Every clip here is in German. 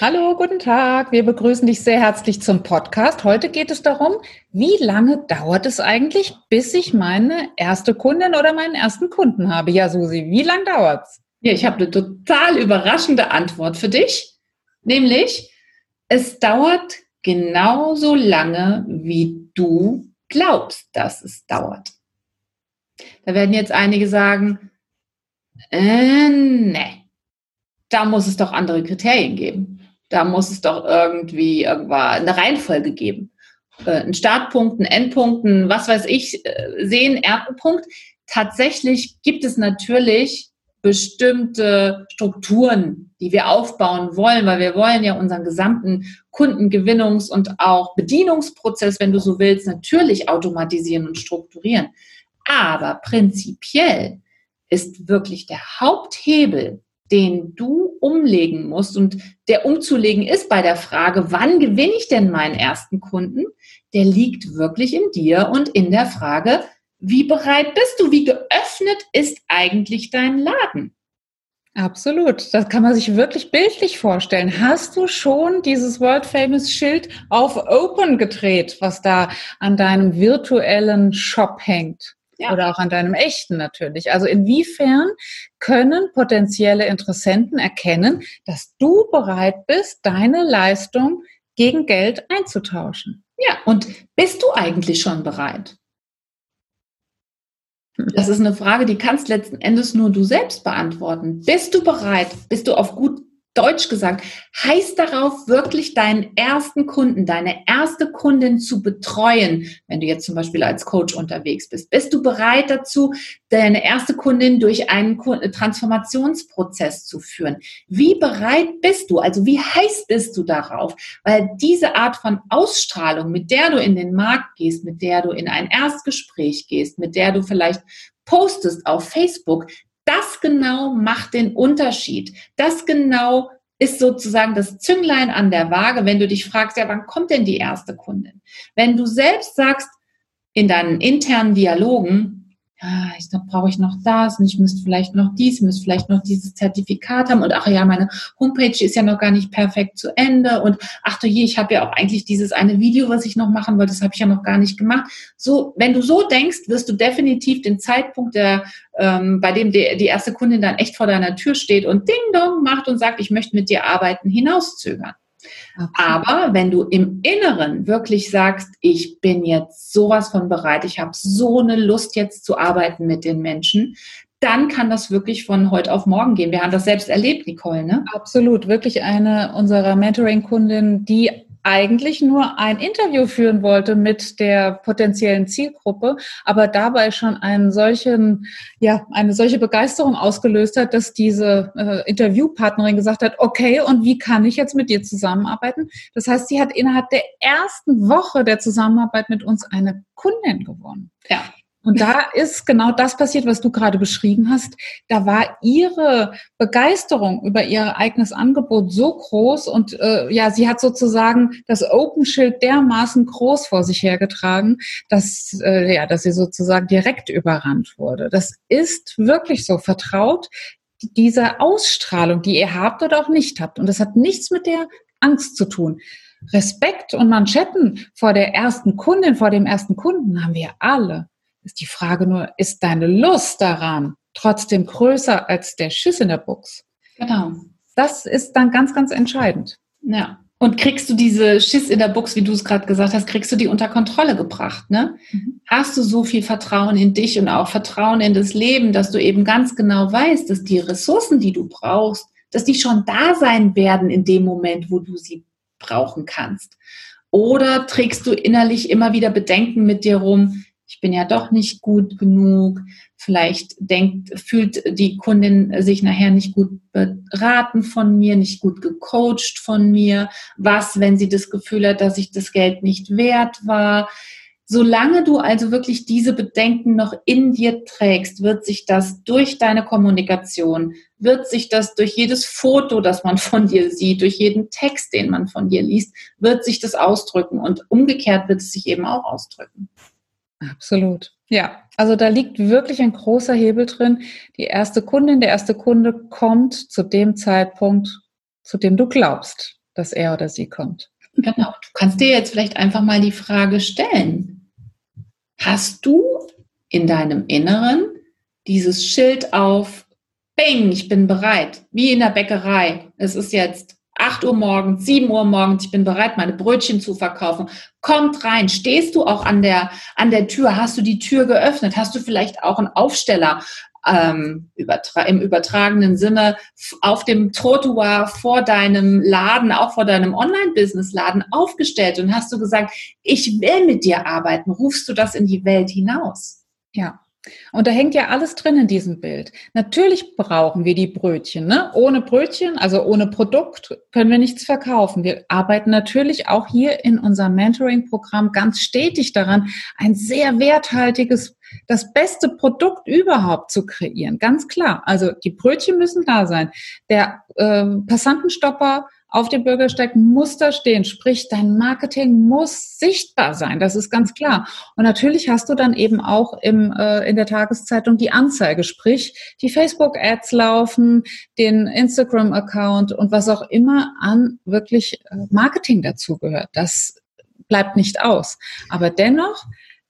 Hallo, guten Tag. Wir begrüßen dich sehr herzlich zum Podcast. Heute geht es darum, wie lange dauert es eigentlich, bis ich meine erste Kundin oder meinen ersten Kunden habe? Ja, Susi, wie lange dauert's? Ja, ich habe eine total überraschende Antwort für dich, nämlich es dauert genauso lange, wie du glaubst, dass es dauert. Da werden jetzt einige sagen, äh, nee, da muss es doch andere Kriterien geben. Da muss es doch irgendwie eine Reihenfolge geben. Äh, einen Startpunkt, einen Endpunkt, einen, was weiß ich, äh, sehen, Erdenpunkt. Tatsächlich gibt es natürlich bestimmte Strukturen, die wir aufbauen wollen, weil wir wollen ja unseren gesamten Kundengewinnungs- und auch Bedienungsprozess, wenn du so willst, natürlich automatisieren und strukturieren. Aber prinzipiell ist wirklich der Haupthebel den du umlegen musst und der umzulegen ist bei der Frage, wann gewinne ich denn meinen ersten Kunden, der liegt wirklich in dir und in der Frage, wie bereit bist du, wie geöffnet ist eigentlich dein Laden? Absolut, das kann man sich wirklich bildlich vorstellen. Hast du schon dieses World Famous Schild auf Open gedreht, was da an deinem virtuellen Shop hängt? Ja. Oder auch an deinem echten natürlich. Also inwiefern können potenzielle Interessenten erkennen, dass du bereit bist, deine Leistung gegen Geld einzutauschen? Ja, und bist du eigentlich schon bereit? Das ist eine Frage, die kannst letzten Endes nur du selbst beantworten. Bist du bereit? Bist du auf gut Deutsch gesagt, heißt darauf wirklich deinen ersten Kunden, deine erste Kundin zu betreuen, wenn du jetzt zum Beispiel als Coach unterwegs bist. Bist du bereit dazu, deine erste Kundin durch einen Transformationsprozess zu führen? Wie bereit bist du? Also wie heiß bist du darauf? Weil diese Art von Ausstrahlung, mit der du in den Markt gehst, mit der du in ein Erstgespräch gehst, mit der du vielleicht postest auf Facebook, das genau macht den Unterschied. Das genau ist sozusagen das Zünglein an der Waage, wenn du dich fragst, ja, wann kommt denn die erste Kundin? Wenn du selbst sagst, in deinen internen Dialogen, ja, ich brauche ich noch das und ich müsste vielleicht noch dies, müsste vielleicht noch dieses Zertifikat haben und ach ja, meine Homepage ist ja noch gar nicht perfekt zu Ende und ach du je, ich habe ja auch eigentlich dieses eine Video, was ich noch machen wollte, das habe ich ja noch gar nicht gemacht. So, wenn du so denkst, wirst du definitiv den Zeitpunkt, der, ähm, bei dem die, die erste Kundin dann echt vor deiner Tür steht und Ding Dong macht und sagt, ich möchte mit dir arbeiten, hinauszögern. Aber wenn du im Inneren wirklich sagst, ich bin jetzt sowas von bereit, ich habe so eine Lust jetzt zu arbeiten mit den Menschen, dann kann das wirklich von heute auf morgen gehen. Wir haben das selbst erlebt, Nicole, ne? Absolut, wirklich eine unserer Mentoring-Kundinnen, die eigentlich nur ein Interview führen wollte mit der potenziellen Zielgruppe, aber dabei schon einen solchen, ja, eine solche Begeisterung ausgelöst hat, dass diese äh, Interviewpartnerin gesagt hat, okay, und wie kann ich jetzt mit dir zusammenarbeiten? Das heißt, sie hat innerhalb der ersten Woche der Zusammenarbeit mit uns eine Kundin gewonnen. Ja. Und da ist genau das passiert, was du gerade beschrieben hast. Da war ihre Begeisterung über ihr eigenes Angebot so groß und äh, ja, sie hat sozusagen das Open-Schild dermaßen groß vor sich hergetragen, dass äh, ja, dass sie sozusagen direkt überrannt wurde. Das ist wirklich so vertraut diese Ausstrahlung, die ihr habt oder auch nicht habt. Und das hat nichts mit der Angst zu tun. Respekt und Manschetten vor der ersten Kundin, vor dem ersten Kunden haben wir alle. Ist die Frage nur, ist deine Lust daran trotzdem größer als der Schiss in der Buchs? Genau. Das ist dann ganz, ganz entscheidend. Ja. Und kriegst du diese Schiss in der Buchs, wie du es gerade gesagt hast, kriegst du die unter Kontrolle gebracht, ne? Mhm. Hast du so viel Vertrauen in dich und auch Vertrauen in das Leben, dass du eben ganz genau weißt, dass die Ressourcen, die du brauchst, dass die schon da sein werden in dem Moment, wo du sie brauchen kannst? Oder trägst du innerlich immer wieder Bedenken mit dir rum, ich bin ja doch nicht gut genug. Vielleicht denkt, fühlt die Kundin sich nachher nicht gut beraten von mir, nicht gut gecoacht von mir. Was, wenn sie das Gefühl hat, dass ich das Geld nicht wert war? Solange du also wirklich diese Bedenken noch in dir trägst, wird sich das durch deine Kommunikation, wird sich das durch jedes Foto, das man von dir sieht, durch jeden Text, den man von dir liest, wird sich das ausdrücken und umgekehrt wird es sich eben auch ausdrücken. Absolut. Ja, also da liegt wirklich ein großer Hebel drin. Die erste Kundin, der erste Kunde kommt zu dem Zeitpunkt, zu dem du glaubst, dass er oder sie kommt. Genau. Du kannst dir jetzt vielleicht einfach mal die Frage stellen. Hast du in deinem Inneren dieses Schild auf, Bing, ich bin bereit, wie in der Bäckerei. Es ist jetzt 8 Uhr morgens, 7 Uhr morgens, ich bin bereit, meine Brötchen zu verkaufen. Kommt rein. Stehst du auch an der, an der Tür? Hast du die Tür geöffnet? Hast du vielleicht auch einen Aufsteller ähm, übertra im übertragenen Sinne auf dem Trottoir vor deinem Laden, auch vor deinem Online-Business-Laden aufgestellt und hast du gesagt, ich will mit dir arbeiten? Rufst du das in die Welt hinaus? Ja. Und da hängt ja alles drin in diesem Bild. Natürlich brauchen wir die Brötchen. Ne? Ohne Brötchen, also ohne Produkt, können wir nichts verkaufen. Wir arbeiten natürlich auch hier in unserem Mentoring-Programm ganz stetig daran, ein sehr werthaltiges, das beste Produkt überhaupt zu kreieren. Ganz klar. Also die Brötchen müssen da sein. Der äh, Passantenstopper auf dem Bürgersteig muss da stehen. Sprich, dein Marketing muss sichtbar sein. Das ist ganz klar. Und natürlich hast du dann eben auch im, äh, in der Tageszeitung die Anzeige, sprich die Facebook-Ads laufen, den Instagram-Account und was auch immer an wirklich äh, Marketing dazugehört. Das bleibt nicht aus. Aber dennoch,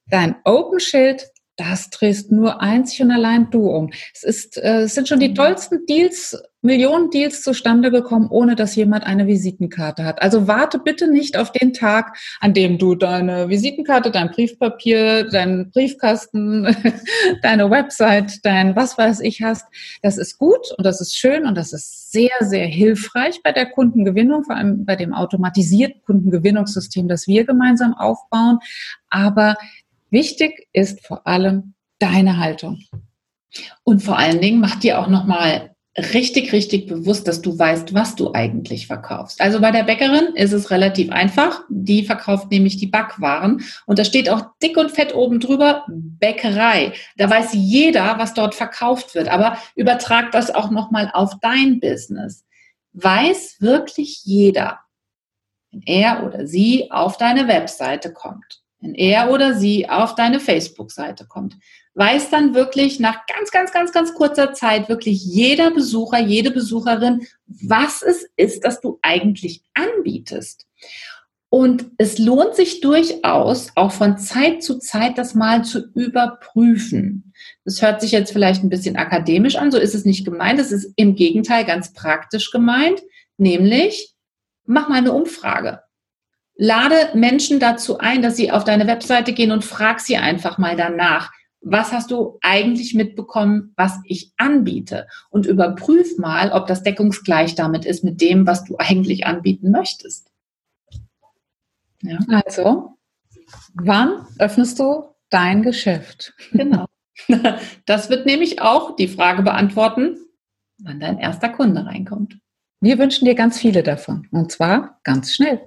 dein Open Schild das drehst nur einzig und allein du um. Es, ist, äh, es sind schon die tollsten Deals, Millionen Deals zustande gekommen, ohne dass jemand eine Visitenkarte hat. Also warte bitte nicht auf den Tag, an dem du deine Visitenkarte, dein Briefpapier, deinen Briefkasten, deine Website, dein was weiß ich hast. Das ist gut und das ist schön und das ist sehr, sehr hilfreich bei der Kundengewinnung, vor allem bei dem automatisierten Kundengewinnungssystem, das wir gemeinsam aufbauen. Aber Wichtig ist vor allem deine Haltung. Und vor allen Dingen macht dir auch nochmal richtig, richtig bewusst, dass du weißt, was du eigentlich verkaufst. Also bei der Bäckerin ist es relativ einfach. Die verkauft nämlich die Backwaren und da steht auch dick und fett oben drüber Bäckerei. Da weiß jeder, was dort verkauft wird. Aber übertrag das auch nochmal auf dein Business. Weiß wirklich jeder, wenn er oder sie auf deine Webseite kommt wenn er oder sie auf deine Facebook-Seite kommt, weiß dann wirklich nach ganz, ganz, ganz, ganz kurzer Zeit wirklich jeder Besucher, jede Besucherin, was es ist, das du eigentlich anbietest. Und es lohnt sich durchaus, auch von Zeit zu Zeit das mal zu überprüfen. Das hört sich jetzt vielleicht ein bisschen akademisch an, so ist es nicht gemeint. Es ist im Gegenteil ganz praktisch gemeint, nämlich mach mal eine Umfrage lade Menschen dazu ein, dass sie auf deine Webseite gehen und frag sie einfach mal danach. Was hast du eigentlich mitbekommen, was ich anbiete? Und überprüf mal, ob das deckungsgleich damit ist mit dem, was du eigentlich anbieten möchtest. Ja. Also, wann öffnest du dein Geschäft? Genau. Das wird nämlich auch die Frage beantworten, wann dein erster Kunde reinkommt. Wir wünschen dir ganz viele davon. Und zwar ganz schnell.